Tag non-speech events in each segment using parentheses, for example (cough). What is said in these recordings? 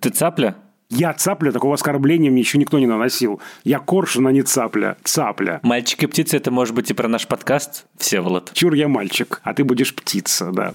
Ты цапля? Я цапля, такого оскорбления мне еще никто не наносил. Я коршун, а не цапля. Цапля. Мальчик и птица – это может быть и про наш подкаст, Всеволод. Чур я мальчик, а ты будешь птица, да.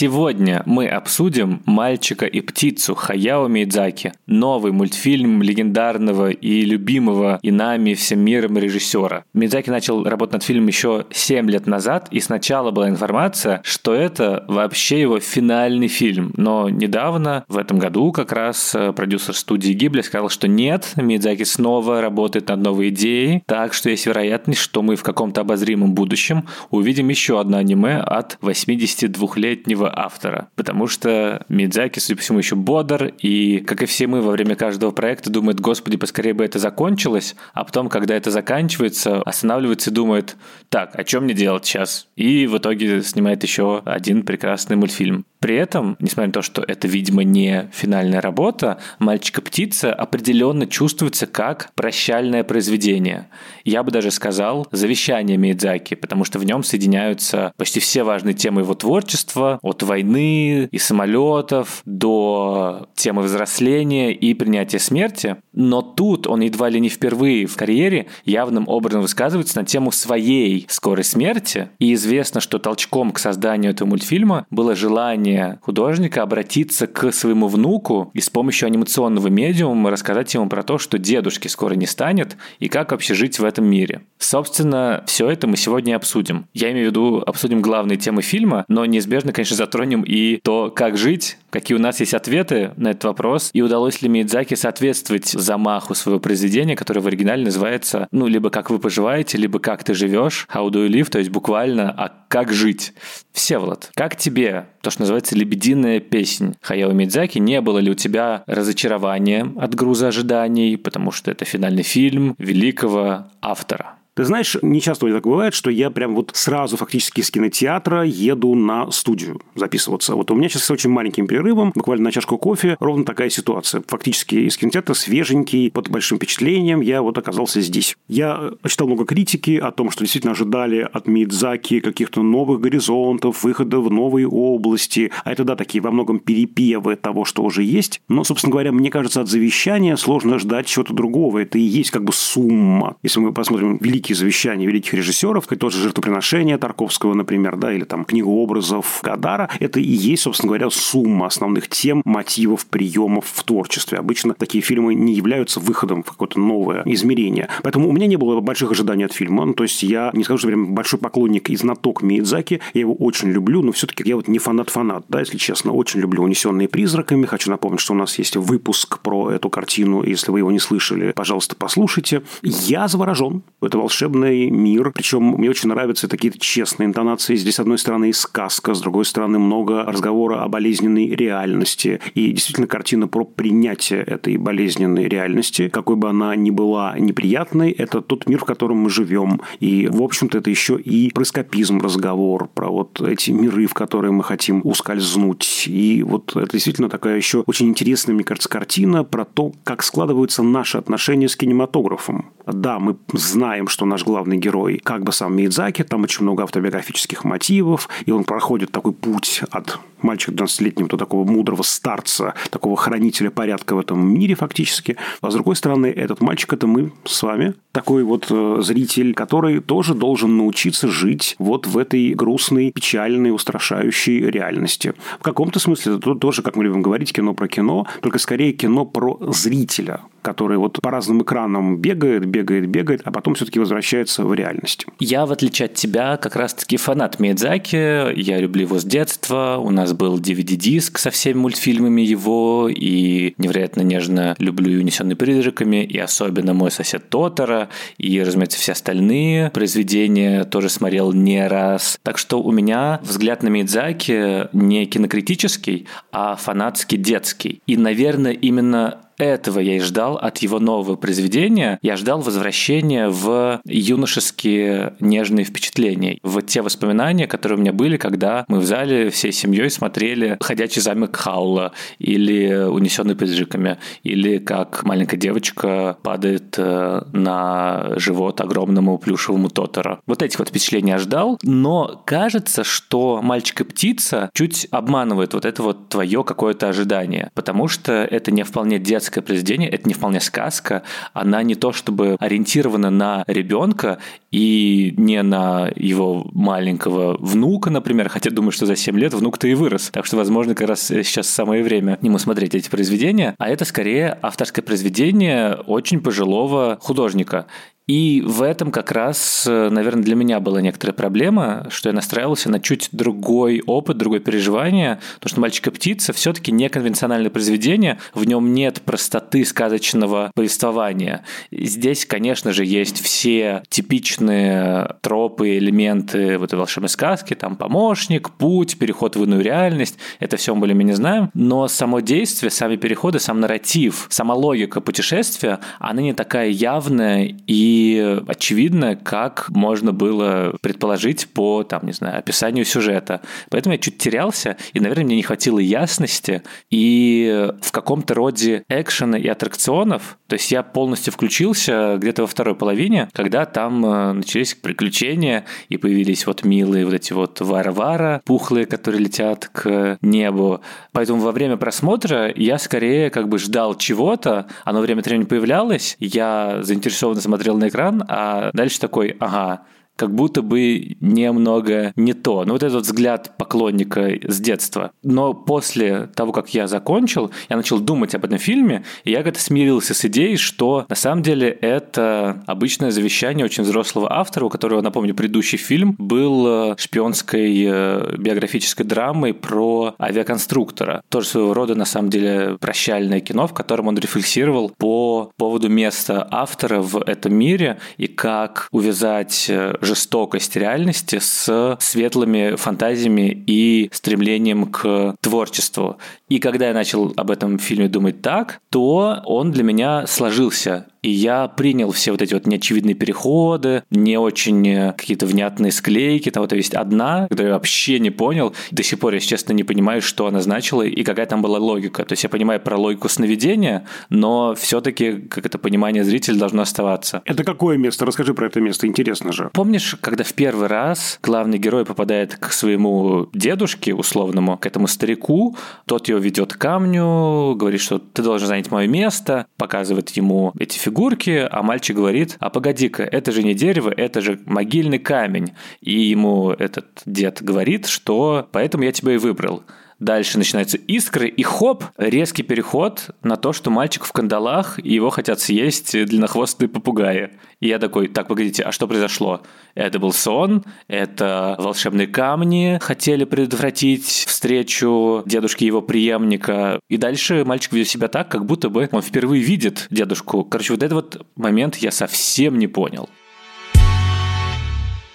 Сегодня мы обсудим «Мальчика и птицу» Хаяо Мидзаки, новый мультфильм легендарного и любимого и нами всем миром режиссера. Мидзаки начал работать над фильмом еще 7 лет назад, и сначала была информация, что это вообще его финальный фильм. Но недавно, в этом году, как раз э, продюсер студии Гибли сказал, что нет, Мидзаки снова работает над новой идеей, так что есть вероятность, что мы в каком-то обозримом будущем увидим еще одно аниме от 82-летнего автора, потому что Мидзаки, судя по всему, еще бодр, и, как и все мы, во время каждого проекта думает, господи, поскорее бы это закончилось, а потом, когда это заканчивается, останавливается и думает, так, а что мне делать сейчас? И в итоге снимает еще один прекрасный мультфильм. При этом, несмотря на то, что это, видимо, не финальная работа, «Мальчика-птица» определенно чувствуется как прощальное произведение. Я бы даже сказал завещание Миядзаки, потому что в нем соединяются почти все важные темы его творчества, от войны и самолетов до темы взросления и принятия смерти. Но тут он едва ли не впервые в карьере явным образом высказывается на тему своей скорой смерти. И известно, что толчком к созданию этого мультфильма было желание художника обратиться к своему внуку и с помощью анимационного медиума рассказать ему про то, что дедушки скоро не станет и как вообще жить в этом мире. Собственно, все это мы сегодня обсудим. Я имею в виду, обсудим главные темы фильма, но неизбежно, конечно, затронем и то, как жить, какие у нас есть ответы на этот вопрос, и удалось ли Миядзаки соответствовать замаху своего произведения, которое в оригинале называется, ну, либо «Как вы поживаете», либо «Как ты живешь», «How do you live», то есть буквально «А как жить». Всеволод, как тебе то, что называется «Лебединая песнь» Хаяо Мидзаки? Не было ли у тебя разочарования от груза ожиданий, потому что это финальный фильм великого автора? Ты знаешь, не часто так бывает, что я прям вот сразу фактически из кинотеатра еду на студию записываться. Вот у меня сейчас с очень маленьким перерывом, буквально на чашку кофе, ровно такая ситуация. Фактически из кинотеатра свеженький, под большим впечатлением, я вот оказался здесь. Я читал много критики о том, что действительно ожидали от Мидзаки каких-то новых горизонтов, выхода в новые области. А это, да, такие во многом перепевы того, что уже есть. Но, собственно говоря, мне кажется, от завещания сложно ждать чего-то другого. Это и есть как бы сумма. Если мы посмотрим великий великие завещания великих режиссеров, как тот же «Жертвоприношение» Тарковского, например, да, или там «Книгу образов» Гадара, это и есть, собственно говоря, сумма основных тем, мотивов, приемов в творчестве. Обычно такие фильмы не являются выходом в какое-то новое измерение. Поэтому у меня не было больших ожиданий от фильма. Ну, то есть я не скажу, что прям большой поклонник и знаток Миядзаки. Я его очень люблю, но все-таки я вот не фанат-фанат, да, если честно. Очень люблю «Унесенные призраками». Хочу напомнить, что у нас есть выпуск про эту картину. Если вы его не слышали, пожалуйста, послушайте. Я заворожен. Это волшебный мир. Причем мне очень нравятся такие честные интонации. Здесь, с одной стороны, и сказка, с другой стороны, много разговора о болезненной реальности. И действительно, картина про принятие этой болезненной реальности, какой бы она ни была неприятной, это тот мир, в котором мы живем. И, в общем-то, это еще и про эскапизм разговор, про вот эти миры, в которые мы хотим ускользнуть. И вот это действительно такая еще очень интересная, мне кажется, картина про то, как складываются наши отношения с кинематографом. Да, мы знаем, что наш главный герой, как бы сам Миядзаки, там очень много автобиографических мотивов, и он проходит такой путь от мальчика 12-летнего до такого мудрого старца, такого хранителя порядка в этом мире фактически. А с другой стороны, этот мальчик – это мы с вами, такой вот э, зритель, который тоже должен научиться жить вот в этой грустной, печальной, устрашающей реальности. В каком-то смысле это тоже, как мы любим говорить, кино про кино, только скорее кино про зрителя, который вот по разным экранам бегает, бегает, бегает, а потом все-таки возвращается в реальность. Я, в отличие от тебя, как раз-таки фанат Миядзаки. Я люблю его с детства. У нас был DVD-диск со всеми мультфильмами его, и невероятно нежно люблю и «Унесенный призраками», и особенно «Мой сосед Тотора», и, разумеется, все остальные произведения тоже смотрел не раз. Так что у меня взгляд на Мидзаки не кинокритический, а фанатский детский. И, наверное, именно этого я и ждал от его нового произведения. Я ждал возвращения в юношеские нежные впечатления, в те воспоминания, которые у меня были, когда мы в зале всей семьей смотрели «Ходячий замок Хаула» или «Унесенный призраками», или как маленькая девочка падает э, на живот огромному плюшевому Тотора. Вот этих вот впечатлений я ждал, но кажется, что «Мальчик и птица» чуть обманывает вот это вот твое какое-то ожидание, потому что это не вполне детское детское произведение, это не вполне сказка, она не то чтобы ориентирована на ребенка и не на его маленького внука, например, хотя думаю, что за 7 лет внук-то и вырос. Так что, возможно, как раз сейчас самое время ему смотреть эти произведения. А это скорее авторское произведение очень пожилого художника. И в этом как раз, э, наверное, для меня была некоторая проблема, что я настраивался на чуть другой опыт, другое переживание, потому что «Мальчик и птица» все-таки неконвенциональное произведение, в нем нет простоты сказочного повествования. Здесь, конечно же, есть все типичные тропы, элементы в этой волшебной сказки, там помощник, путь, переход в иную реальность, это все мы более-менее знаем, но само действие, сами переходы, сам нарратив, сама логика путешествия, она не такая явная и очевидно, как можно было предположить по, там, не знаю, описанию сюжета. Поэтому я чуть терялся, и, наверное, мне не хватило ясности и в каком-то роде экшена и аттракционов. То есть я полностью включился где-то во второй половине, когда там э, начались приключения, и появились вот милые вот эти вот вара-вара, пухлые, которые летят к небу. Поэтому во время просмотра я скорее как бы ждал чего-то, оно время от времени появлялось, я заинтересованно смотрел на экран, а дальше такой, ага, как будто бы немного не то. Ну, вот этот взгляд поклонника с детства. Но после того, как я закончил, я начал думать об этом фильме, и я как-то смирился с идеей, что на самом деле это обычное завещание очень взрослого автора, у которого, напомню, предыдущий фильм был э, шпионской э, биографической драмой про авиаконструктора. Тоже своего рода, на самом деле, прощальное кино, в котором он рефлексировал по поводу места автора в этом мире и как увязать э, жестокость реальности с светлыми фантазиями и стремлением к творчеству. И когда я начал об этом фильме думать так, то он для меня сложился и я принял все вот эти вот неочевидные переходы, не очень э, какие-то внятные склейки. Там вот есть одна, которую я вообще не понял. До сих пор, если честно, не понимаю, что она значила и какая там была логика. То есть я понимаю про логику сновидения, но все-таки как это понимание зрителя должно оставаться. Это какое место? Расскажи про это место, интересно же. Помнишь, когда в первый раз главный герой попадает к своему дедушке условному, к этому старику, тот его ведет к камню, говорит, что ты должен занять мое место, показывает ему эти фигуры, фигурки, а мальчик говорит, а погоди-ка, это же не дерево, это же могильный камень. И ему этот дед говорит, что поэтому я тебя и выбрал. Дальше начинаются искры, и хоп, резкий переход на то, что мальчик в кандалах, и его хотят съесть длиннохвостые попугаи. И я такой, так, погодите, а что произошло? Это был сон, это волшебные камни хотели предотвратить встречу дедушки его преемника. И дальше мальчик ведет себя так, как будто бы он впервые видит дедушку. Короче, вот этот вот момент я совсем не понял.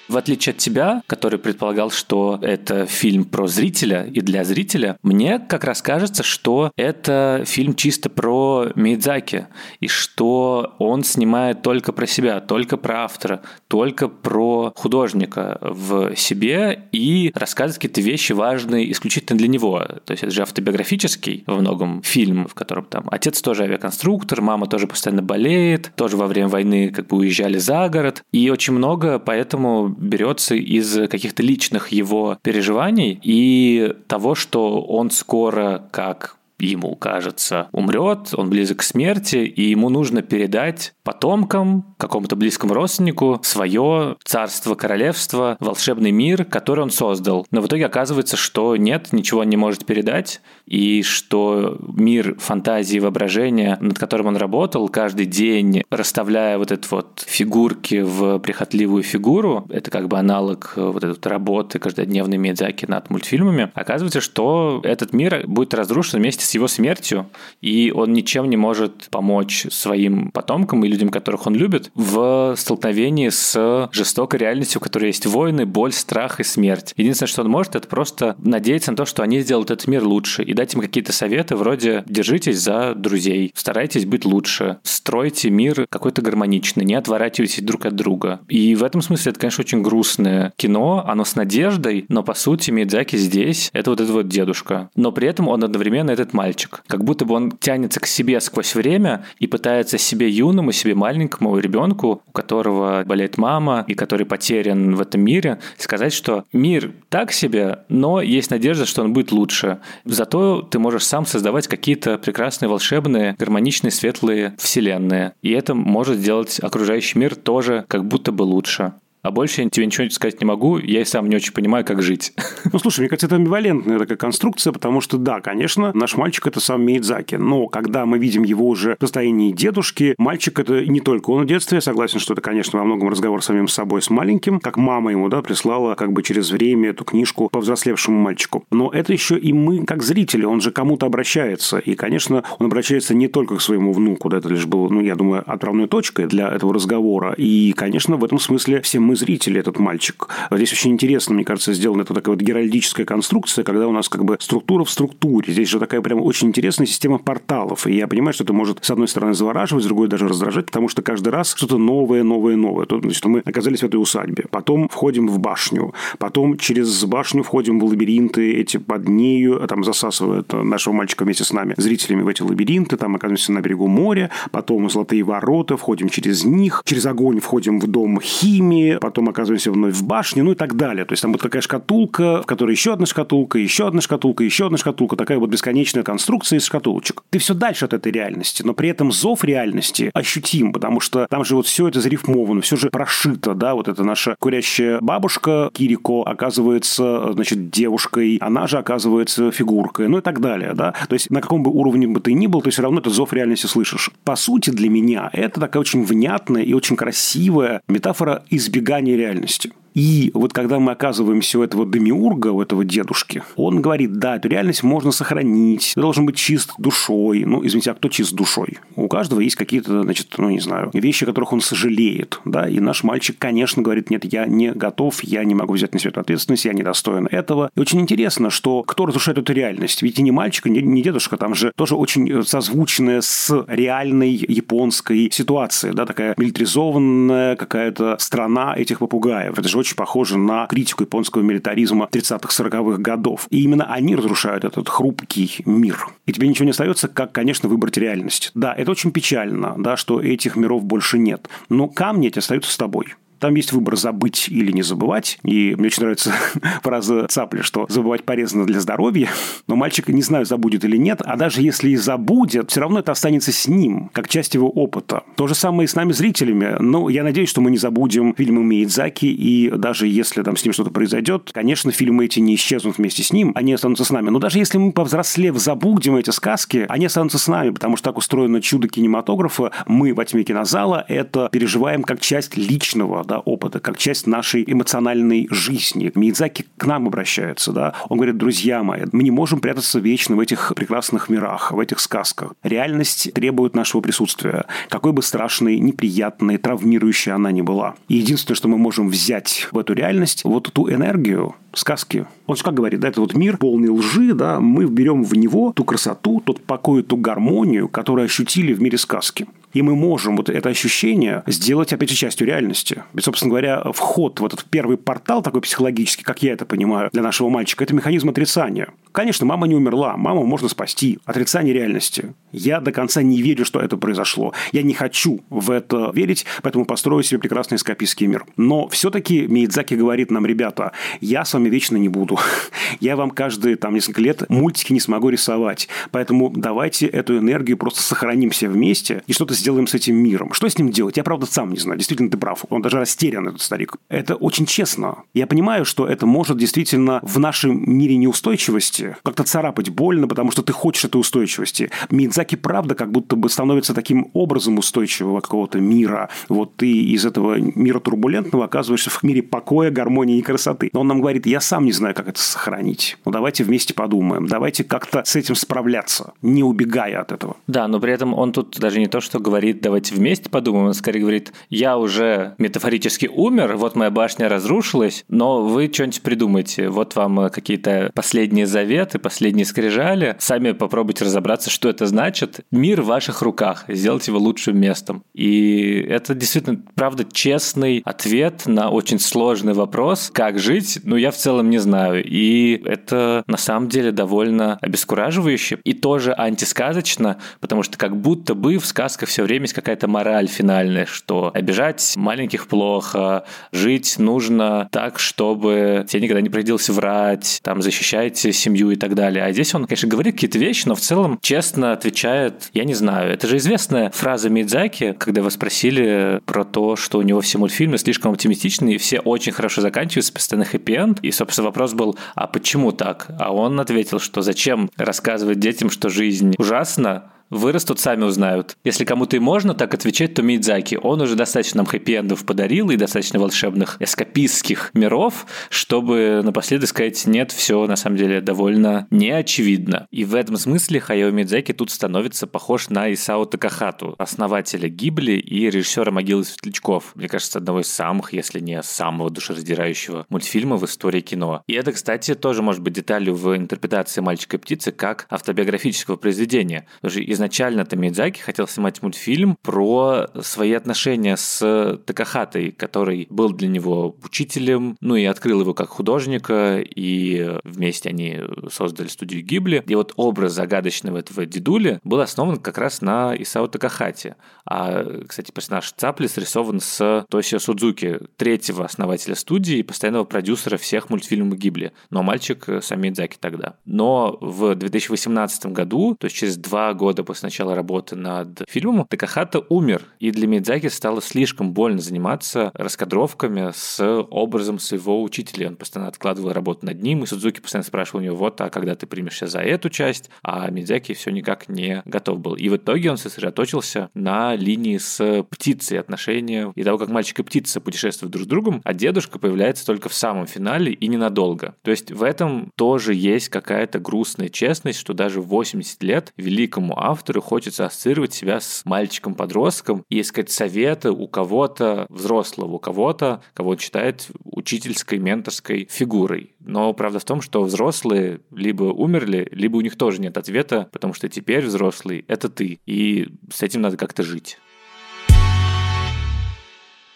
В отличие от тебя, который предполагал, что это фильм про зрителя и для зрителя, мне как раз кажется, что это фильм чисто про Мидзаки, и что он снимает только про себя, только про автора, только про художника в себе и рассказывает какие-то вещи важные исключительно для него. То есть это же автобиографический во многом фильм, в котором там отец тоже авиаконструктор, мама тоже постоянно болеет, тоже во время войны как бы уезжали за город, и очень много поэтому берется из каких-то личных его переживаний и того, что он скоро, как ему кажется, умрет, он близок к смерти, и ему нужно передать потомкам, какому-то близкому родственнику, свое царство, королевство, волшебный мир, который он создал. Но в итоге оказывается, что нет, ничего он не может передать, и что мир фантазии и воображения, над которым он работал, каждый день расставляя вот эти вот фигурки в прихотливую фигуру, это как бы аналог вот этой вот работы каждодневной Миядзаки над мультфильмами, оказывается, что этот мир будет разрушен вместе с его смертью, и он ничем не может помочь своим потомкам и людям, которых он любит, в столкновении с жестокой реальностью, в которой есть войны, боль, страх и смерть. Единственное, что он может, это просто надеяться на то, что они сделают этот мир лучше и дать им какие-то советы вроде «держитесь за друзей, старайтесь быть лучше, стройте мир какой-то гармоничный, не отворачивайтесь друг от друга». И в этом смысле это, конечно, очень грустное кино, оно с надеждой, но по сути Мидзаки здесь — это вот этот вот дедушка. Но при этом он одновременно этот мальчик. Как будто бы он тянется к себе сквозь время и пытается себе юному, себе маленькому ребенку, у которого болеет мама и который потерян в этом мире, сказать, что мир так себе, но есть надежда, что он будет лучше. Зато ты можешь сам создавать какие-то прекрасные, волшебные, гармоничные, светлые вселенные. И это может сделать окружающий мир тоже как будто бы лучше. А больше я тебе ничего сказать не могу, я и сам не очень понимаю, как жить. (laughs) Ну, слушай, мне кажется, это амбивалентная такая конструкция, потому что, да, конечно, наш мальчик – это сам Миядзаки, но когда мы видим его уже в состоянии дедушки, мальчик – это не только он в детстве, я согласен, что это, конечно, во многом разговор с самим собой, с маленьким, как мама ему, да, прислала как бы через время эту книжку по взрослевшему мальчику. Но это еще и мы, как зрители, он же кому-то обращается, и, конечно, он обращается не только к своему внуку, да, это лишь был, ну, я думаю, отправной точкой для этого разговора, и, конечно, в этом смысле все мы зрители, этот мальчик. Здесь очень интересно, мне кажется, сделана эта такая вот геральдическая конструкция, когда у нас как бы структура в структуре. Здесь же такая прям очень интересная система порталов. И я понимаю, что это может, с одной стороны, завораживать, с другой даже раздражать, потому что каждый раз что-то новое, новое, новое. То, значит, мы оказались в этой усадьбе. Потом входим в башню. Потом через башню входим в лабиринты эти под нею, а там засасывают нашего мальчика вместе с нами, зрителями в эти лабиринты. Там оказываемся на берегу моря. Потом золотые ворота, входим через них. Через огонь входим в дом химии потом оказываемся вновь в башне, ну и так далее. То есть там вот такая шкатулка, в которой еще одна шкатулка, еще одна шкатулка, еще одна шкатулка, такая вот бесконечная конструкция из шкатулочек. Ты все дальше от этой реальности, но при этом зов реальности ощутим, потому что там же вот все это зарифмовано, все же прошито, да, вот эта наша курящая бабушка Кирико оказывается, значит, девушкой, она же оказывается фигуркой, ну и так далее, да. То есть на каком бы уровне бы ты ни был, ты все равно этот зов реальности слышишь. По сути, для меня это такая очень внятная и очень красивая метафора избегания избегания реальности. И вот когда мы оказываемся у этого демиурга, у этого дедушки, он говорит, да, эту реальность можно сохранить, ты должен быть чист душой. Ну, извините, а кто чист душой? У каждого есть какие-то, значит, ну, не знаю, вещи, о которых он сожалеет, да, и наш мальчик, конечно, говорит, нет, я не готов, я не могу взять на себя ответственность, я не достоин этого. И очень интересно, что кто разрушает эту реальность? Ведь и не мальчик, и не дедушка, там же тоже очень созвучная с реальной японской ситуацией, да, такая милитаризованная какая-то страна этих попугаев. Это же очень похоже на критику японского милитаризма 30-х-40-х годов. И именно они разрушают этот хрупкий мир. И тебе ничего не остается, как, конечно, выбрать реальность. Да, это очень печально, да, что этих миров больше нет. Но камни эти остаются с тобой. Там есть выбор забыть или не забывать. И мне очень нравится (laughs) фраза Цапли, что забывать полезно для здоровья. Но мальчик, не знаю, забудет или нет. А даже если и забудет, все равно это останется с ним, как часть его опыта. То же самое и с нами, зрителями. Но я надеюсь, что мы не забудем фильмы Миядзаки. И даже если там с ним что-то произойдет, конечно, фильмы эти не исчезнут вместе с ним. Они останутся с нами. Но даже если мы, повзрослев, забудем эти сказки, они останутся с нами, потому что так устроено чудо кинематографа. Мы во тьме кинозала это переживаем как часть личного, да, да, опыта, как часть нашей эмоциональной жизни. Миядзаки к нам обращается, да. Он говорит, друзья мои, мы не можем прятаться вечно в этих прекрасных мирах, в этих сказках. Реальность требует нашего присутствия, какой бы страшной, неприятной, травмирующей она ни была. И единственное, что мы можем взять в эту реальность, вот ту энергию, сказки. Он как говорит, да, это вот мир полный лжи, да, мы берем в него ту красоту, тот покой, ту гармонию, которую ощутили в мире сказки. И мы можем вот это ощущение сделать, опять же, частью реальности. Ведь, собственно говоря, вход в этот первый портал такой психологический, как я это понимаю, для нашего мальчика, это механизм отрицания. Конечно, мама не умерла, маму можно спасти. Отрицание реальности. Я до конца не верю, что это произошло. Я не хочу в это верить, поэтому построю себе прекрасный эскапистский мир. Но все-таки Миядзаки говорит нам, ребята, я с вами вечно не буду. (laughs) Я вам каждые там несколько лет мультики не смогу рисовать. Поэтому давайте эту энергию просто сохраним все вместе и что-то сделаем с этим миром. Что с ним делать? Я, правда, сам не знаю. Действительно, ты прав. Он даже растерян, этот старик. Это очень честно. Я понимаю, что это может действительно в нашем мире неустойчивости как-то царапать больно, потому что ты хочешь этой устойчивости. Мидзаки, правда, как будто бы становится таким образом устойчивого какого-то мира. Вот ты из этого мира турбулентного оказываешься в мире покоя, гармонии и красоты. Но он нам говорит, я сам не знаю, как это сохранить. Ну, давайте вместе подумаем. Давайте как-то с этим справляться, не убегая от этого. Да, но при этом он тут даже не то, что говорит, давайте вместе подумаем, он скорее говорит, я уже метафорически умер, вот моя башня разрушилась, но вы что-нибудь придумайте. Вот вам какие-то последние заветы, последние скрижали. Сами попробуйте разобраться, что это значит. Мир в ваших руках. Сделать его лучшим местом. И это действительно, правда, честный ответ на очень сложный вопрос. Как жить? Ну, я в целом не знаю. И это на самом деле довольно обескураживающе и тоже антисказочно, потому что как будто бы в сказках все время есть какая-то мораль финальная, что обижать маленьких плохо, жить нужно так, чтобы тебе никогда не приходилось врать, там, защищайте семью и так далее. А здесь он, конечно, говорит какие-то вещи, но в целом честно отвечает, я не знаю. Это же известная фраза Мидзаки, когда вы спросили про то, что у него все мультфильмы слишком оптимистичные, и все очень хорошо заканчиваются, постоянно хэппи-энд. И, собственно, вопрос был, а почему так? А он ответил, что зачем рассказывать детям, что жизнь ужасна, вырастут, сами узнают. Если кому-то и можно так отвечать, то Мидзаки. Он уже достаточно нам хэппи-эндов подарил и достаточно волшебных эскапистских миров, чтобы напоследок сказать, нет, все на самом деле довольно неочевидно. И в этом смысле Хайо Мидзаки тут становится похож на Исао Такахату, основателя Гибли и режиссера «Могилы светлячков». Мне кажется, одного из самых, если не самого душераздирающего мультфильма в истории кино. И это, кстати, тоже может быть деталью в интерпретации «Мальчика и птицы» как автобиографического произведения. Потому что изначально-то Мидзаки хотел снимать мультфильм про свои отношения с Такахатой, который был для него учителем, ну и открыл его как художника, и вместе они создали студию Гибли. И вот образ загадочного этого дедули был основан как раз на Исао Такахате. А, кстати, персонаж Цапли срисован с Тосио Судзуки, третьего основателя студии и постоянного продюсера всех мультфильмов Гибли. Но мальчик сам Мидзаки тогда. Но в 2018 году, то есть через два года после начала работы над фильмом, Такахата умер, и для Мидзаки стало слишком больно заниматься раскадровками с образом своего учителя. Он постоянно откладывал работу над ним, и Судзуки постоянно спрашивал у него, вот, а когда ты примешься за эту часть? А Мидзаки все никак не готов был. И в итоге он сосредоточился на линии с птицей отношения и того, как мальчик и птица путешествуют друг с другом, а дедушка появляется только в самом финале и ненадолго. То есть в этом тоже есть какая-то грустная честность, что даже в 80 лет великому автору автору хочется ассоциировать себя с мальчиком-подростком и искать советы у кого-то взрослого, у кого-то, кого он считает учительской, менторской фигурой. Но правда в том, что взрослые либо умерли, либо у них тоже нет ответа, потому что теперь взрослый — это ты, и с этим надо как-то жить.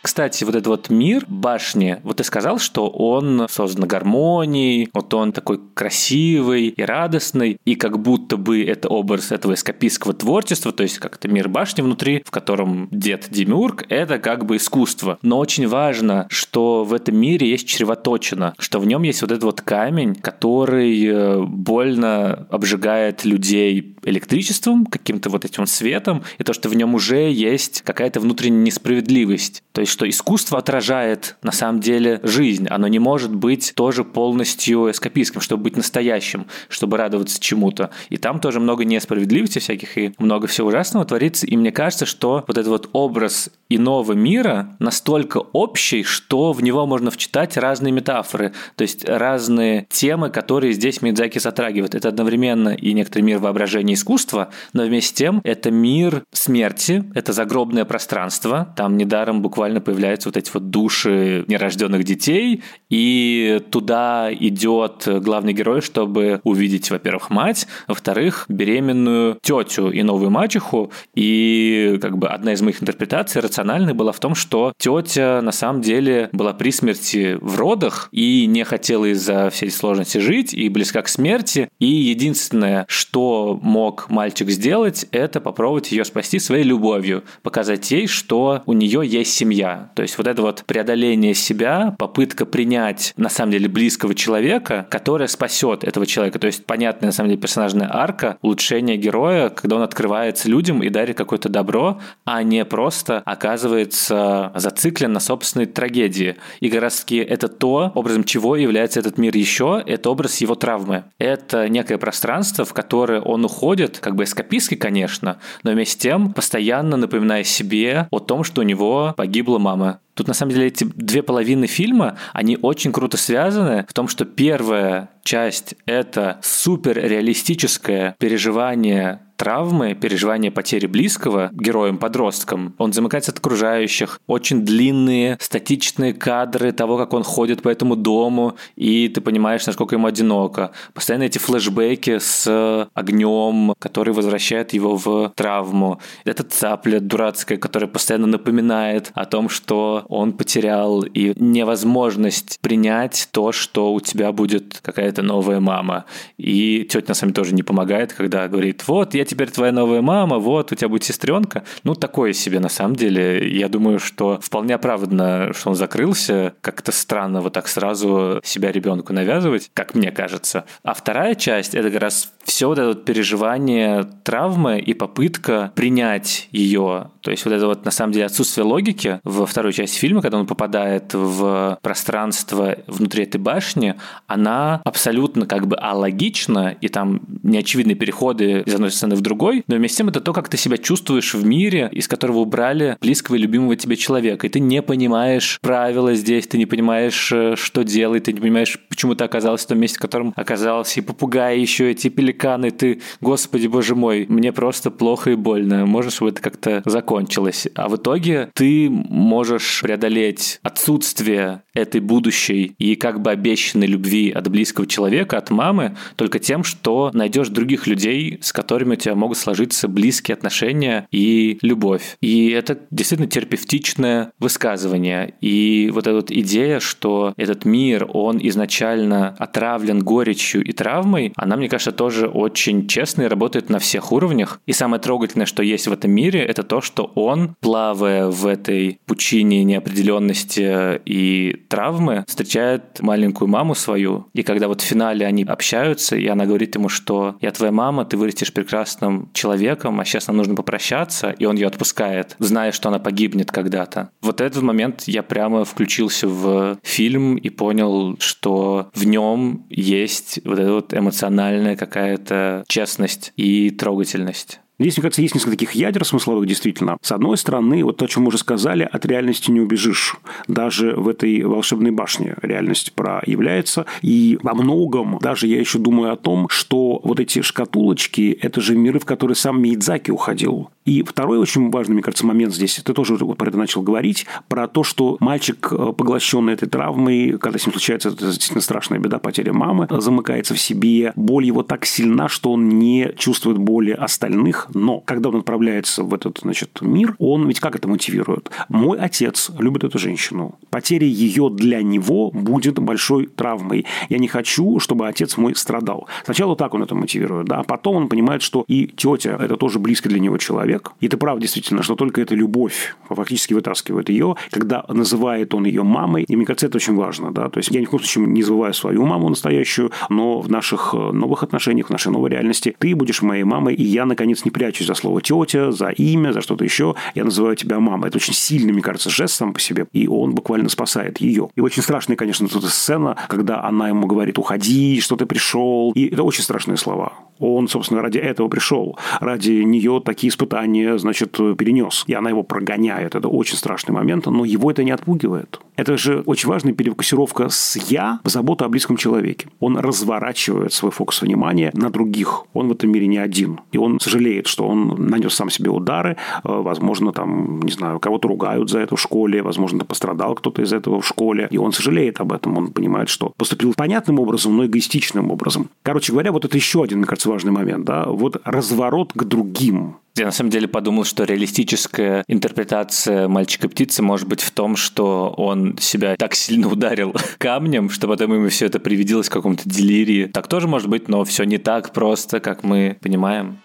Кстати, вот этот вот мир башни, вот ты сказал, что он создан гармонией, вот он такой красивый и радостный, и как будто бы это образ этого эскапистского творчества, то есть как-то мир башни внутри, в котором дед Демиург, это как бы искусство. Но очень важно, что в этом мире есть чревоточина, что в нем есть вот этот вот камень, который э, больно обжигает людей электричеством, каким-то вот этим светом, и то, что в нем уже есть какая-то внутренняя несправедливость. То есть, что искусство отражает на самом деле жизнь. Оно не может быть тоже полностью эскапистским, чтобы быть настоящим, чтобы радоваться чему-то. И там тоже много несправедливости всяких и много всего ужасного творится. И мне кажется, что вот этот вот образ иного мира настолько общий, что в него можно вчитать разные метафоры, то есть разные темы, которые здесь Мидзаки затрагивает. Это одновременно и некоторый мир воображения искусства, но вместе с тем это мир смерти, это загробное пространство. Там недаром буквально появляются вот эти вот души нерожденных детей, и туда идет главный герой, чтобы увидеть, во-первых, мать, во-вторых, беременную тетю и новую мачеху. И как бы одна из моих интерпретаций рациональной была в том, что тетя на самом деле была при смерти в родах и не хотела из-за всей сложности жить, и близка к смерти. И единственное, что мог мальчик сделать, это попробовать ее спасти своей любовью, показать ей, что у нее есть семья. То есть вот это вот преодоление себя, попытка принять на самом деле близкого человека, которая спасет этого человека. То есть понятная на самом деле персонажная арка, улучшение героя, когда он открывается людям и дарит какое-то добро, а не просто оказывается зациклен на собственной трагедии. И как раз таки это то, образом чего является этот мир еще, это образ его травмы. Это некое пространство, в которое он уходит, как бы эскапистски, конечно, но вместе с тем постоянно напоминая себе о том, что у него погибла мама. Тут на самом деле эти две половины фильма, они очень круто связаны в том, что первая часть — это супер реалистическое переживание травмы, переживания потери близкого героем-подростком. Он замыкается от окружающих. Очень длинные, статичные кадры того, как он ходит по этому дому, и ты понимаешь, насколько ему одиноко. Постоянно эти флешбеки с огнем, который возвращает его в травму. Это цапля дурацкая, которая постоянно напоминает о том, что он потерял, и невозможность принять то, что у тебя будет какая-то новая мама. И тетя на самом деле тоже не помогает, когда говорит, вот, я теперь твоя новая мама, вот, у тебя будет сестренка. Ну, такое себе, на самом деле. Я думаю, что вполне оправданно, что он закрылся. Как-то странно вот так сразу себя ребенку навязывать, как мне кажется. А вторая часть — это как раз все вот это вот переживание травмы и попытка принять ее. То есть вот это вот на самом деле отсутствие логики во второй части фильма, когда он попадает в пространство внутри этой башни, она абсолютно как бы алогична, и там неочевидные переходы из одной сцены в другой, но вместе с тем это то, как ты себя чувствуешь в мире, из которого убрали близкого и любимого тебе человека, и ты не понимаешь правила здесь, ты не понимаешь, э, что делать, ты не понимаешь, почему ты оказался в том месте, в котором оказался, и попугаи еще эти пеликаны, ты, господи, боже мой, мне просто плохо и больно, можешь, чтобы это как-то закончилось. А в итоге ты можешь преодолеть отсутствие этой будущей и как бы обещанной любви от близкого человека, от мамы, только тем, что найдешь других людей, с которыми у тебя могут сложиться близкие отношения и любовь. И это действительно терапевтичное высказывание. И вот эта вот идея, что этот мир, он изначально отравлен горечью и травмой, она, мне кажется, тоже очень честная и работает на всех уровнях. И самое трогательное, что есть в этом мире, это то, что он, плавая в этой пучине неопределенности и травмы, встречает маленькую маму свою. И когда вот в финале они общаются, и она говорит ему, что я твоя мама, ты вырастешь прекрасным человеком, а сейчас нам нужно попрощаться, и он ее отпускает, зная, что она погибнет когда-то. Вот этот момент я прямо включился в фильм и понял, что в нем есть вот эта вот эмоциональная какая-то честность и трогательность. Здесь, мне кажется, есть несколько таких ядер смысловых, действительно. С одной стороны, вот то, о чем мы уже сказали, от реальности не убежишь. Даже в этой волшебной башне реальность проявляется. И во многом, даже я еще думаю о том, что вот эти шкатулочки – это же миры, в которые сам Миядзаки уходил. И второй очень важный, мне кажется, момент здесь, ты тоже про это начал говорить, про то, что мальчик, э, поглощенный этой травмой, когда с ним случается это действительно страшная беда, потеря мамы, замыкается в себе, боль его так сильна, что он не чувствует боли остальных, но когда он отправляется в этот, значит, мир, он ведь как это мотивирует? Мой отец любит эту женщину. Потеря ее для него будет большой травмой. Я не хочу, чтобы отец мой страдал. Сначала так он это мотивирует, да, а потом он понимает, что и тетя – это тоже близкий для него человек, человек. И это правда действительно, что только эта любовь фактически вытаскивает ее, когда называет он ее мамой. И мне кажется, это очень важно. Да? То есть я ни в коем случае не забываю свою маму настоящую, но в наших э, новых отношениях, в нашей новой реальности ты будешь моей мамой, и я, наконец, не прячусь за слово тетя, за имя, за что-то еще. Я называю тебя мамой. Это очень сильный, мне кажется, жест сам по себе. И он буквально спасает ее. И очень страшная, конечно, тут сцена, когда она ему говорит, уходи, что ты пришел. И это очень страшные слова. Он, собственно, ради этого пришел. Ради нее такие испытания воспоминание, значит, перенес. И она его прогоняет. Это очень страшный момент, но его это не отпугивает. Это же очень важная перефокусировка с «я» в заботу о близком человеке. Он разворачивает свой фокус внимания на других. Он в этом мире не один. И он сожалеет, что он нанес сам себе удары. Э, возможно, там, не знаю, кого-то ругают за это в школе. Возможно, пострадал кто-то из этого в школе. И он сожалеет об этом. Он понимает, что поступил понятным образом, но эгоистичным образом. Короче говоря, вот это еще один, мне кажется, важный момент. Да? Вот разворот к другим. Я на самом деле подумал, что реалистическая интерпретация мальчика-птицы может быть в том, что он себя так сильно ударил (laughs) камнем, что потом ему все это привиделось в каком-то делирии. Так тоже может быть, но все не так просто, как мы понимаем.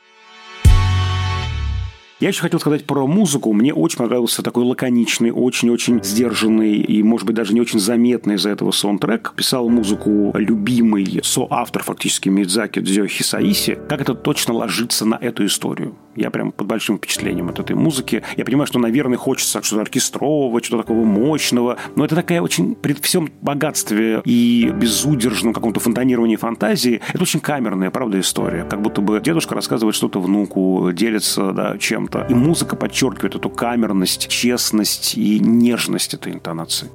Я еще хотел сказать про музыку. Мне очень понравился такой лаконичный, очень-очень сдержанный и, может быть, даже не очень заметный из-за этого саундтрек. Писал музыку любимый соавтор фактически Мидзаки Дзё Хисаиси. Как это точно ложится на эту историю? Я прям под большим впечатлением от этой музыки. Я понимаю, что, наверное, хочется что-то оркестрового, что-то такого мощного. Но это такая очень, при всем богатстве и безудержном каком-то фонтанировании фантазии, это очень камерная, правда, история. Как будто бы дедушка рассказывает что-то внуку, делится да, чем-то. И музыка подчеркивает эту камерность, честность и нежность этой интонации.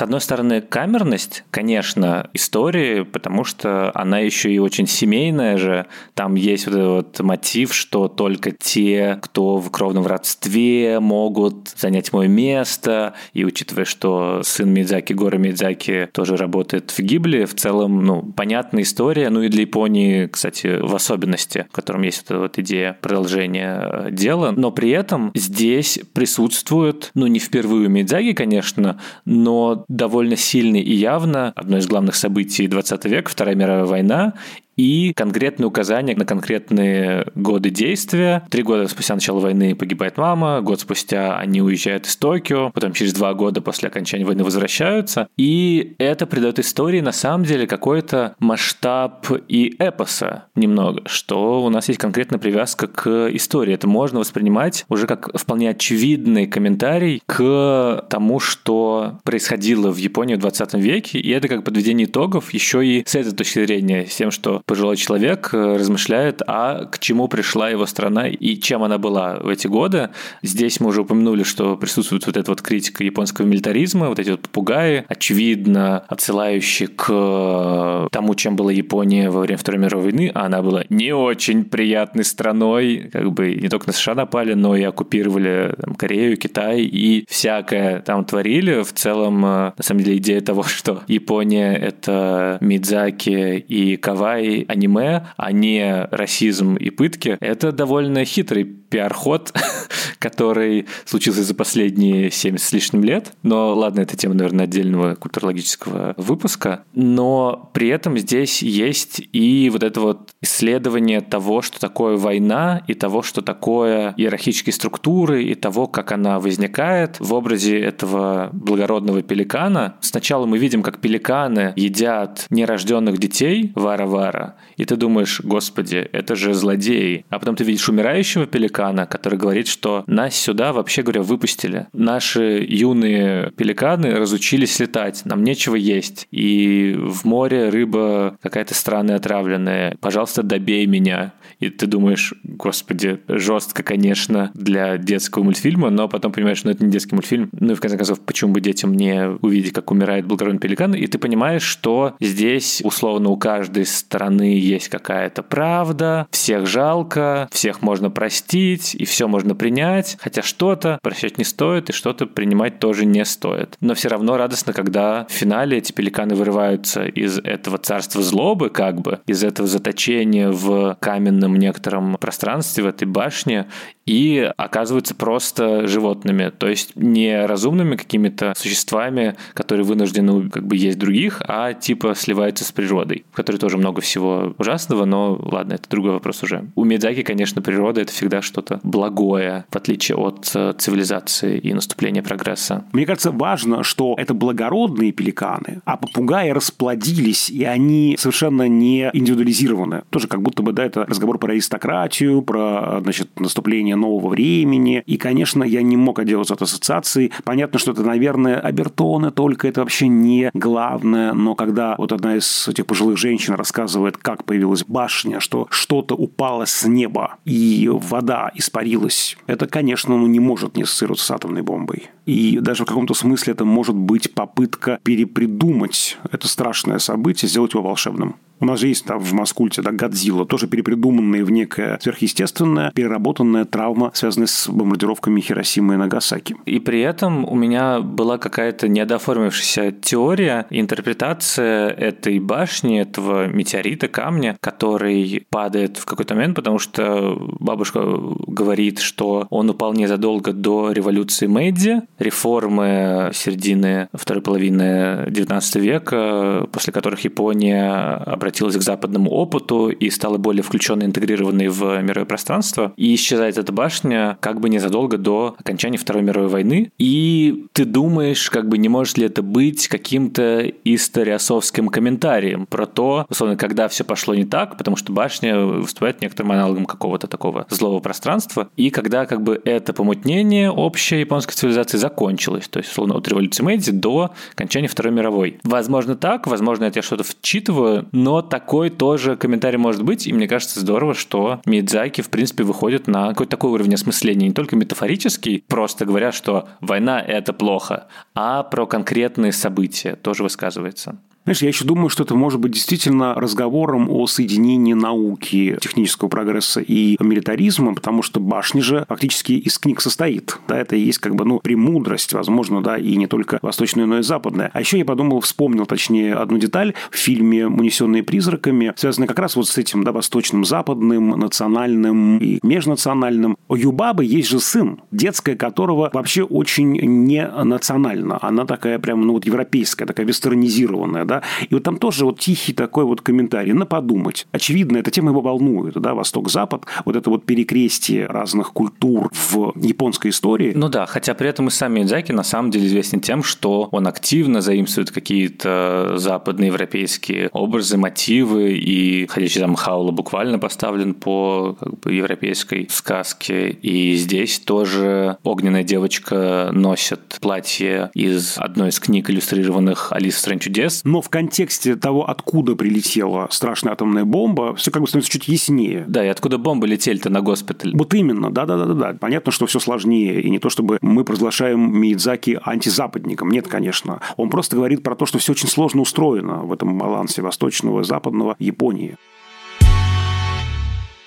С одной стороны, камерность, конечно, истории, потому что она еще и очень семейная же. Там есть вот этот вот мотив, что только те, кто в кровном родстве, могут занять мое место. И учитывая, что сын Мидзаки, Гора Мидзаки, тоже работает в Гибле, в целом, ну, понятная история. Ну и для Японии, кстати, в особенности, в котором есть эта вот идея продолжения э, дела. Но при этом здесь присутствует, ну, не впервые Мидзаки, конечно, но довольно сильный и явно одно из главных событий 20 века, Вторая мировая война, и конкретные указания на конкретные годы действия. Три года спустя начала войны погибает мама, год спустя они уезжают из Токио, потом через два года после окончания войны возвращаются. И это придает истории на самом деле какой-то масштаб и эпоса немного, что у нас есть конкретная привязка к истории. Это можно воспринимать уже как вполне очевидный комментарий к тому, что происходило в Японии в 20 веке, и это как подведение итогов еще и с этой точки зрения, с тем, что пожилой человек э, размышляет, а к чему пришла его страна и чем она была в эти годы. Здесь мы уже упомянули, что присутствует вот эта вот критика японского милитаризма, вот эти вот попугаи, очевидно отсылающие к тому, чем была Япония во время Второй мировой войны, а она была не очень приятной страной, как бы не только на США напали, но и оккупировали там, Корею, Китай и всякое там творили. В целом, э, на самом деле, идея того, (laughs) что Япония — это Мидзаки и Кавай, аниме, а не расизм и пытки, это довольно хитрый пиар-ход, (laughs) который случился за последние 70 с лишним лет. Но ладно, это тема, наверное, отдельного культурологического выпуска. Но при этом здесь есть и вот это вот исследование того, что такое война, и того, что такое иерархические структуры, и того, как она возникает в образе этого благородного пеликана. Сначала мы видим, как пеликаны едят нерожденных детей, вара-вара, и ты думаешь, господи, это же злодеи. А потом ты видишь умирающего пеликана, который говорит, что нас сюда, вообще говоря, выпустили. Наши юные пеликаны разучились летать, нам нечего есть. И в море рыба какая-то странная отравленная. Пожалуйста, добей меня. И ты думаешь, господи, жестко, конечно, для детского мультфильма, но потом понимаешь, ну, это не детский мультфильм. Ну и в конце концов, почему бы детям не увидеть, как умирает благородный пеликан? И ты понимаешь, что здесь, условно, у каждой стороны есть какая-то правда, всех жалко, всех можно простить, и все можно принять, хотя что-то прощать не стоит, и что-то принимать тоже не стоит. Но все равно радостно, когда в финале эти пеликаны вырываются из этого царства злобы, как бы, из этого заточения в каменном некотором пространстве, в этой башне, и оказываются просто животными, то есть не разумными какими-то существами, которые вынуждены как бы есть других, а типа сливаются с природой, в которой тоже много всего ужасного, но ладно, это другой вопрос уже. У Мидзаки, конечно, природа — это всегда что-то благое, в отличие от э, цивилизации и наступления прогресса. Мне кажется, важно, что это благородные пеликаны, а попугаи расплодились, и они совершенно не индивидуализированы. Тоже как будто бы, да, это разговор про аристократию, про, значит, наступление нового времени. И, конечно, я не мог отделаться от ассоциации. Понятно, что это, наверное, обертоны только, это вообще не главное, но когда вот одна из этих пожилых женщин рассказывает, как появилась башня, что что-то упало с неба, и вода испарилась, это, конечно, ну, не может не ассоциироваться с атомной бомбой. И даже в каком-то смысле это может быть попытка перепридумать это страшное событие, сделать его волшебным. У нас же есть там в Маскульте, да, Годзилла, тоже перепридуманная в некое сверхъестественное, переработанная травма, связанная с бомбардировками Хиросимы и Нагасаки. И при этом у меня была какая-то недооформившаяся теория, интерпретация этой башни, этого метеорита, камня, который падает в какой-то момент, потому что бабушка говорит, что он упал незадолго до революции Мэйдзи, реформы середины второй половины 19 века, после которых Япония обратилась обратилась к западному опыту и стала более включенной, интегрированной в мировое пространство. И исчезает эта башня как бы незадолго до окончания Второй мировой войны. И ты думаешь, как бы не может ли это быть каким-то историосовским комментарием про то, условно, когда все пошло не так, потому что башня выступает некоторым аналогом какого-то такого злого пространства, и когда как бы это помутнение общей японской цивилизации закончилось, то есть, условно, от революции Мэйдзи до окончания Второй мировой. Возможно так, возможно, это я что-то вчитываю, но такой тоже комментарий может быть, и мне кажется здорово, что Мидзаки, в принципе, выходит на какой-то такой уровень осмысления, не только метафорический, просто говоря, что война — это плохо, а про конкретные события тоже высказывается. Знаешь, я еще думаю, что это может быть действительно разговором о соединении науки, технического прогресса и милитаризма, потому что башня же фактически из книг состоит. Да, это и есть как бы, ну, премудрость, возможно, да, и не только восточная, но и западная. А еще я подумал, вспомнил, точнее, одну деталь в фильме «Унесенные призраками», связанная как раз вот с этим, да, восточным, западным, национальным и межнациональным. У Юбабы есть же сын, детская которого вообще очень не национально. Она такая прям, ну, вот европейская, такая вестернизированная, да, и вот там тоже вот тихий такой вот комментарий, на подумать. Очевидно, эта тема его волнует, да, Восток-Запад, вот это вот перекрестие разных культур в японской истории. Ну да, хотя при этом и сам Мидзаки на самом деле известен тем, что он активно заимствует какие-то западные европейские образы, мотивы, и ходячий там Хаула буквально поставлен по как бы, европейской сказке, и здесь тоже огненная девочка носит платье из одной из книг, иллюстрированных «Алиса в стране чудес». Но в контексте того, откуда прилетела страшная атомная бомба, все как бы становится чуть яснее. Да, и откуда бомбы летели-то на госпиталь. Вот именно, да-да-да-да. Понятно, что все сложнее, и не то, чтобы мы провозглашаем Миядзаки антизападником. Нет, конечно. Он просто говорит про то, что все очень сложно устроено в этом балансе восточного и западного Японии.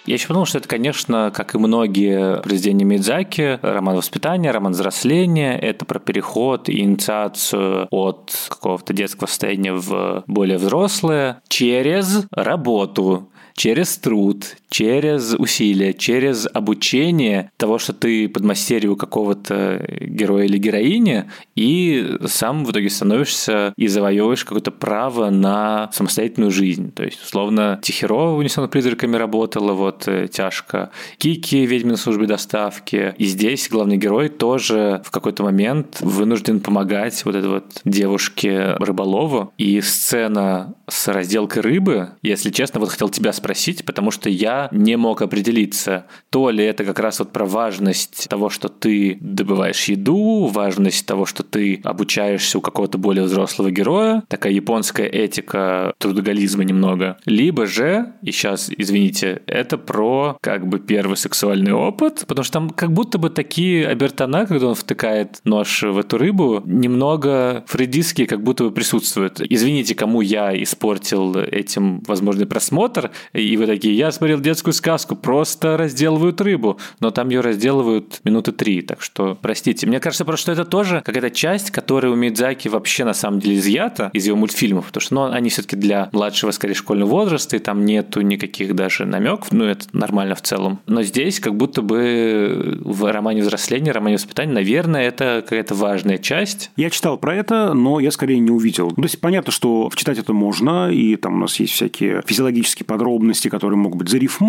Я еще подумал, что это, конечно, как и многие произведения Мидзаки, роман воспитания, роман взросления, это про переход и инициацию от какого-то детского состояния в более взрослое через работу, через труд, через усилия, через обучение того, что ты подмастерью какого-то героя или героини, и сам в итоге становишься и завоевываешь какое-то право на самостоятельную жизнь. То есть, условно, Тихирова унесена призраками работала, вот э, тяжко. Кики, ведьмина службе доставки. И здесь главный герой тоже в какой-то момент вынужден помогать вот этой вот девушке рыболову. И сцена с разделкой рыбы, если честно, вот хотел тебя спросить, потому что я не мог определиться, то ли это как раз вот про важность того, что ты добываешь еду, важность того, что ты обучаешься у какого-то более взрослого героя, такая японская этика трудоголизма немного, либо же, и сейчас, извините, это про как бы первый сексуальный опыт, потому что там как будто бы такие обертона, когда он втыкает нож в эту рыбу, немного фредистские как будто бы присутствуют. Извините, кому я испортил этим возможный просмотр, и вы такие, я смотрел детскую сказку, просто разделывают рыбу, но там ее разделывают минуты три, так что простите. Мне кажется просто, что это тоже какая-то часть, которая у Мидзаки вообще на самом деле изъята из его мультфильмов, потому что ну, они все-таки для младшего, скорее, школьного возраста, и там нету никаких даже намеков, ну это нормально в целом. Но здесь как будто бы в романе взросления, романе воспитания, наверное, это какая-то важная часть. Я читал про это, но я скорее не увидел. То есть понятно, что читать это можно, и там у нас есть всякие физиологические подробности, которые могут быть зарифмованы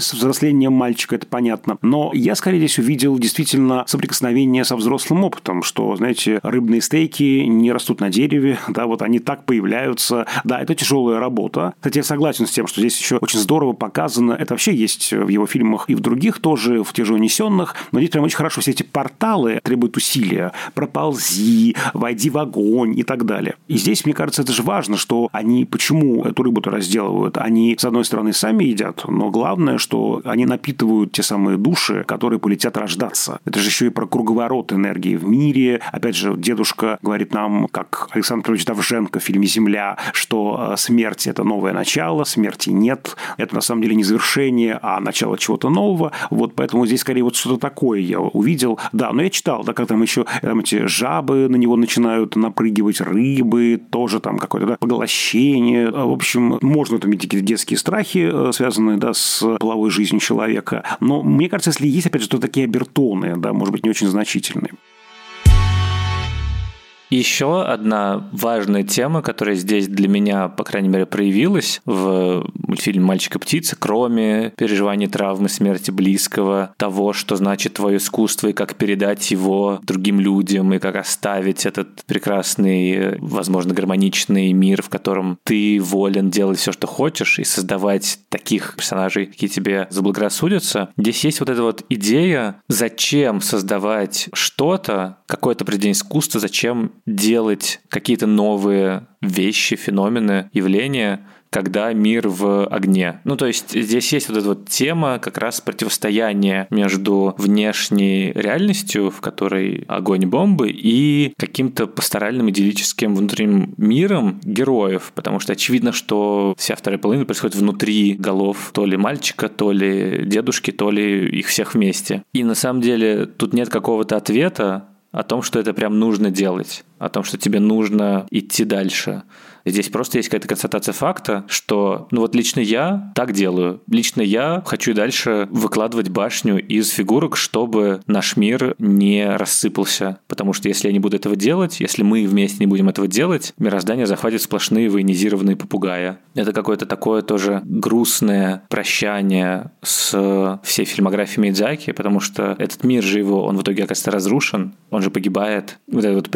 с взрослением мальчика, это понятно. Но я скорее здесь увидел действительно соприкосновение со взрослым опытом, что, знаете, рыбные стейки не растут на дереве, (laughs) да, вот они так появляются. Да, это тяжелая работа. Кстати, я согласен с тем, что здесь еще очень здорово показано, это вообще есть в его фильмах и в других тоже, в тех же «Унесенных», но здесь прям очень хорошо все эти порталы требуют усилия. Проползи, войди в огонь и так далее. И здесь, мне кажется, это же важно, что они почему эту рыбу-то разделывают. Они, с одной стороны, сами едят, но главное, что они напитывают те самые души, которые полетят рождаться. Это же еще и про круговорот энергии в мире. Опять же, дедушка говорит нам, как Александр Петрович Давженко в фильме «Земля», что э, смерть – это новое начало, смерти нет. Это на самом деле не завершение, а начало чего-то нового. Вот поэтому здесь скорее вот что-то такое я увидел. Да, но я читал, да, как там еще там эти жабы на него начинают напрыгивать, рыбы, тоже там какое-то да, поглощение. В общем, можно там какие-то детские страхи, э, связанные да, с половой жизнью человека. Но мне кажется, если есть, опять же, то такие обертоны, да, может быть, не очень значительные. Еще одна важная тема, которая здесь для меня, по крайней мере, проявилась в мультфильме «Мальчик и птица», кроме переживаний травмы, смерти близкого, того, что значит твое искусство и как передать его другим людям, и как оставить этот прекрасный, возможно, гармоничный мир, в котором ты волен делать все, что хочешь, и создавать таких персонажей, какие тебе заблагорассудятся. Здесь есть вот эта вот идея, зачем создавать что-то, какое-то произведение искусства, зачем делать какие-то новые вещи, феномены, явления, когда мир в огне. Ну, то есть здесь есть вот эта вот тема как раз противостояния между внешней реальностью, в которой огонь бомбы, и каким-то пасторальным идиллическим внутренним миром героев, потому что очевидно, что вся вторая половина происходит внутри голов то ли мальчика, то ли дедушки, то ли их всех вместе. И на самом деле тут нет какого-то ответа, о том, что это прям нужно делать, о том, что тебе нужно идти дальше. Здесь просто есть какая-то констатация факта, что, ну вот лично я так делаю. Лично я хочу дальше выкладывать башню из фигурок, чтобы наш мир не рассыпался. Потому что если я не буду этого делать, если мы вместе не будем этого делать, мироздание захватит сплошные военизированные попугая. Это какое-то такое тоже грустное прощание с всей фильмографией Мидзаки, потому что этот мир же его, он в итоге оказывается разрушен, он же погибает. Вот это вот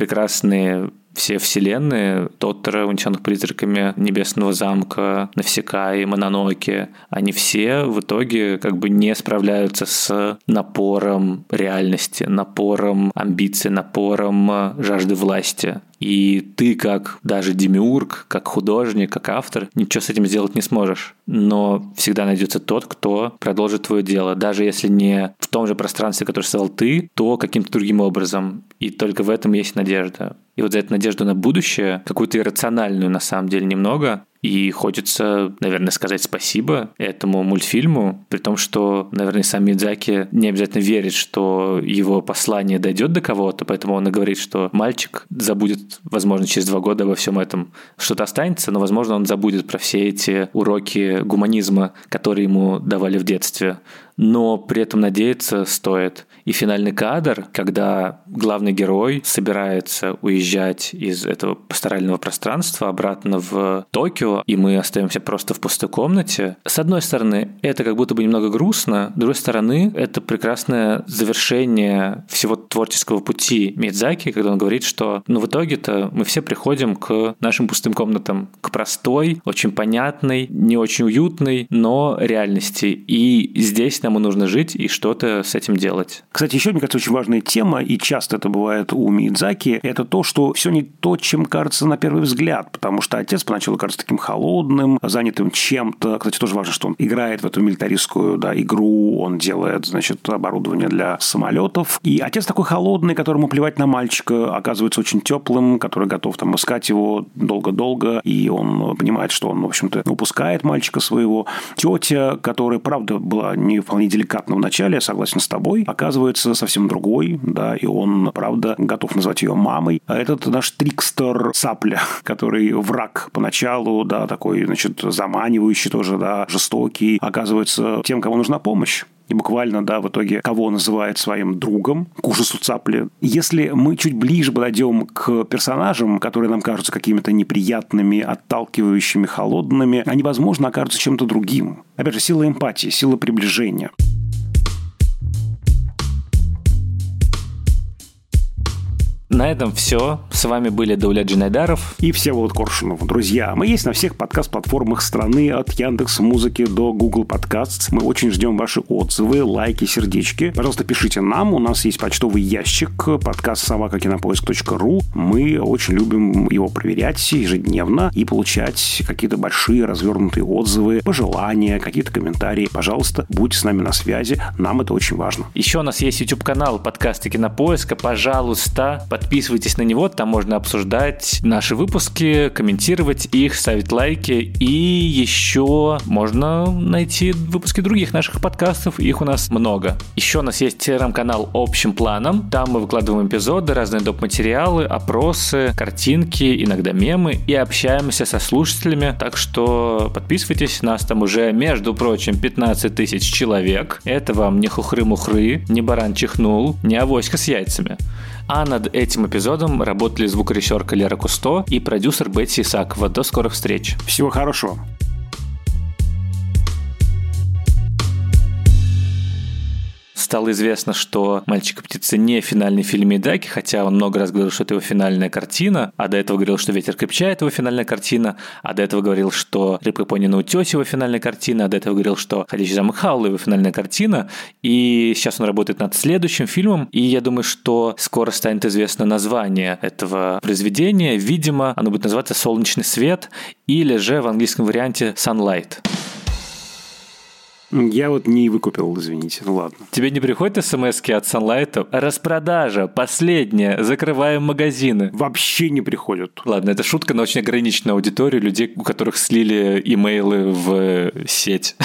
прекрасные все вселенные Тоттера, Унесенных призраками Небесного замка, Навсекаи, Мононоки, они все в итоге как бы не справляются с напором реальности, напором амбиций, напором жажды власти. И ты как даже демиург, как художник, как автор, ничего с этим сделать не сможешь. Но всегда найдется тот, кто продолжит твое дело. Даже если не в том же пространстве, которое создал ты, то каким-то другим образом. И только в этом есть надежда. И вот за эту надежду на будущее, какую-то иррациональную на самом деле немного, и хочется, наверное, сказать спасибо этому мультфильму, при том, что, наверное, сам Мидзаки не обязательно верит, что его послание дойдет до кого-то, поэтому он и говорит, что мальчик забудет, возможно, через два года обо всем этом что-то останется, но, возможно, он забудет про все эти уроки гуманизма, которые ему давали в детстве но при этом надеяться стоит. И финальный кадр, когда главный герой собирается уезжать из этого пасторального пространства обратно в Токио, и мы остаемся просто в пустой комнате. С одной стороны, это как будто бы немного грустно, с другой стороны, это прекрасное завершение всего творческого пути Мидзаки, когда он говорит, что ну в итоге-то мы все приходим к нашим пустым комнатам, к простой, очень понятной, не очень уютной, но реальности. И здесь ему нужно жить и что-то с этим делать. Кстати, еще, мне кажется, очень важная тема, и часто это бывает у Мидзаки, это то, что все не то, чем кажется на первый взгляд, потому что отец поначалу кажется таким холодным, занятым чем-то. Кстати, тоже важно, что он играет в эту милитаристскую да, игру, он делает, значит, оборудование для самолетов. И отец такой холодный, которому плевать на мальчика, оказывается очень теплым, который готов там искать его долго-долго, и он понимает, что он, в общем-то, упускает мальчика своего. Тетя, которая, правда, была не вполне деликатна в начале, я согласен с тобой, оказывается совсем другой, да, и он, правда, готов назвать ее мамой. А этот наш трикстер Сапля, (laughs) который враг поначалу, да, такой, значит, заманивающий тоже, да, жестокий, оказывается тем, кому нужна помощь и буквально, да, в итоге кого называет своим другом, к ужасу цапли. Если мы чуть ближе подойдем к персонажам, которые нам кажутся какими-то неприятными, отталкивающими, холодными, они, возможно, окажутся чем-то другим. Опять же, сила эмпатии, сила приближения. На этом все. С вами были Дауля Джинайдаров и Всеволод Коршунов. Друзья, мы есть на всех подкаст-платформах страны от Яндекс Музыки до Google Podcasts. Мы очень ждем ваши отзывы, лайки, сердечки. Пожалуйста, пишите нам. У нас есть почтовый ящик подкаст собакакинопоиск.ру. Мы очень любим его проверять ежедневно и получать какие-то большие развернутые отзывы, пожелания, какие-то комментарии. Пожалуйста, будьте с нами на связи. Нам это очень важно. Еще у нас есть YouTube-канал подкасты Кинопоиска. Пожалуйста, подписывайтесь Подписывайтесь на него, там можно обсуждать наши выпуски, комментировать их, ставить лайки. И еще можно найти выпуски других наших подкастов, их у нас много. Еще у нас есть телеграм-канал общим планом, там мы выкладываем эпизоды, разные доп. материалы, опросы, картинки, иногда мемы и общаемся со слушателями. Так что подписывайтесь, нас там уже, между прочим, 15 тысяч человек. Это вам не хухры-мухры, не баран чихнул, не авоська с яйцами. А над этим эпизодом работали звукорежиссер Лера Кусто и продюсер Бетси Исакова. До скорых встреч. Всего хорошего. Стало известно, что «Мальчик и птица» не финальный фильм Мидаки, хотя он много раз говорил, что это его финальная картина, а до этого говорил, что «Ветер крепчает» его финальная картина, а до этого говорил, что «Рыбка пони на утесе» его финальная картина, а до этого говорил, что «Ходячий замок Хаула» его финальная картина, и сейчас он работает над следующим фильмом, и я думаю, что скоро станет известно название этого произведения, видимо, оно будет называться «Солнечный свет» или же в английском варианте «Sunlight». Я вот не выкупил, извините, ну ладно. Тебе не приходят смс от Sunlight? Распродажа, последняя, закрываем магазины. Вообще не приходят. Ладно, это шутка на очень ограниченную аудиторию людей, у которых слили имейлы в сеть.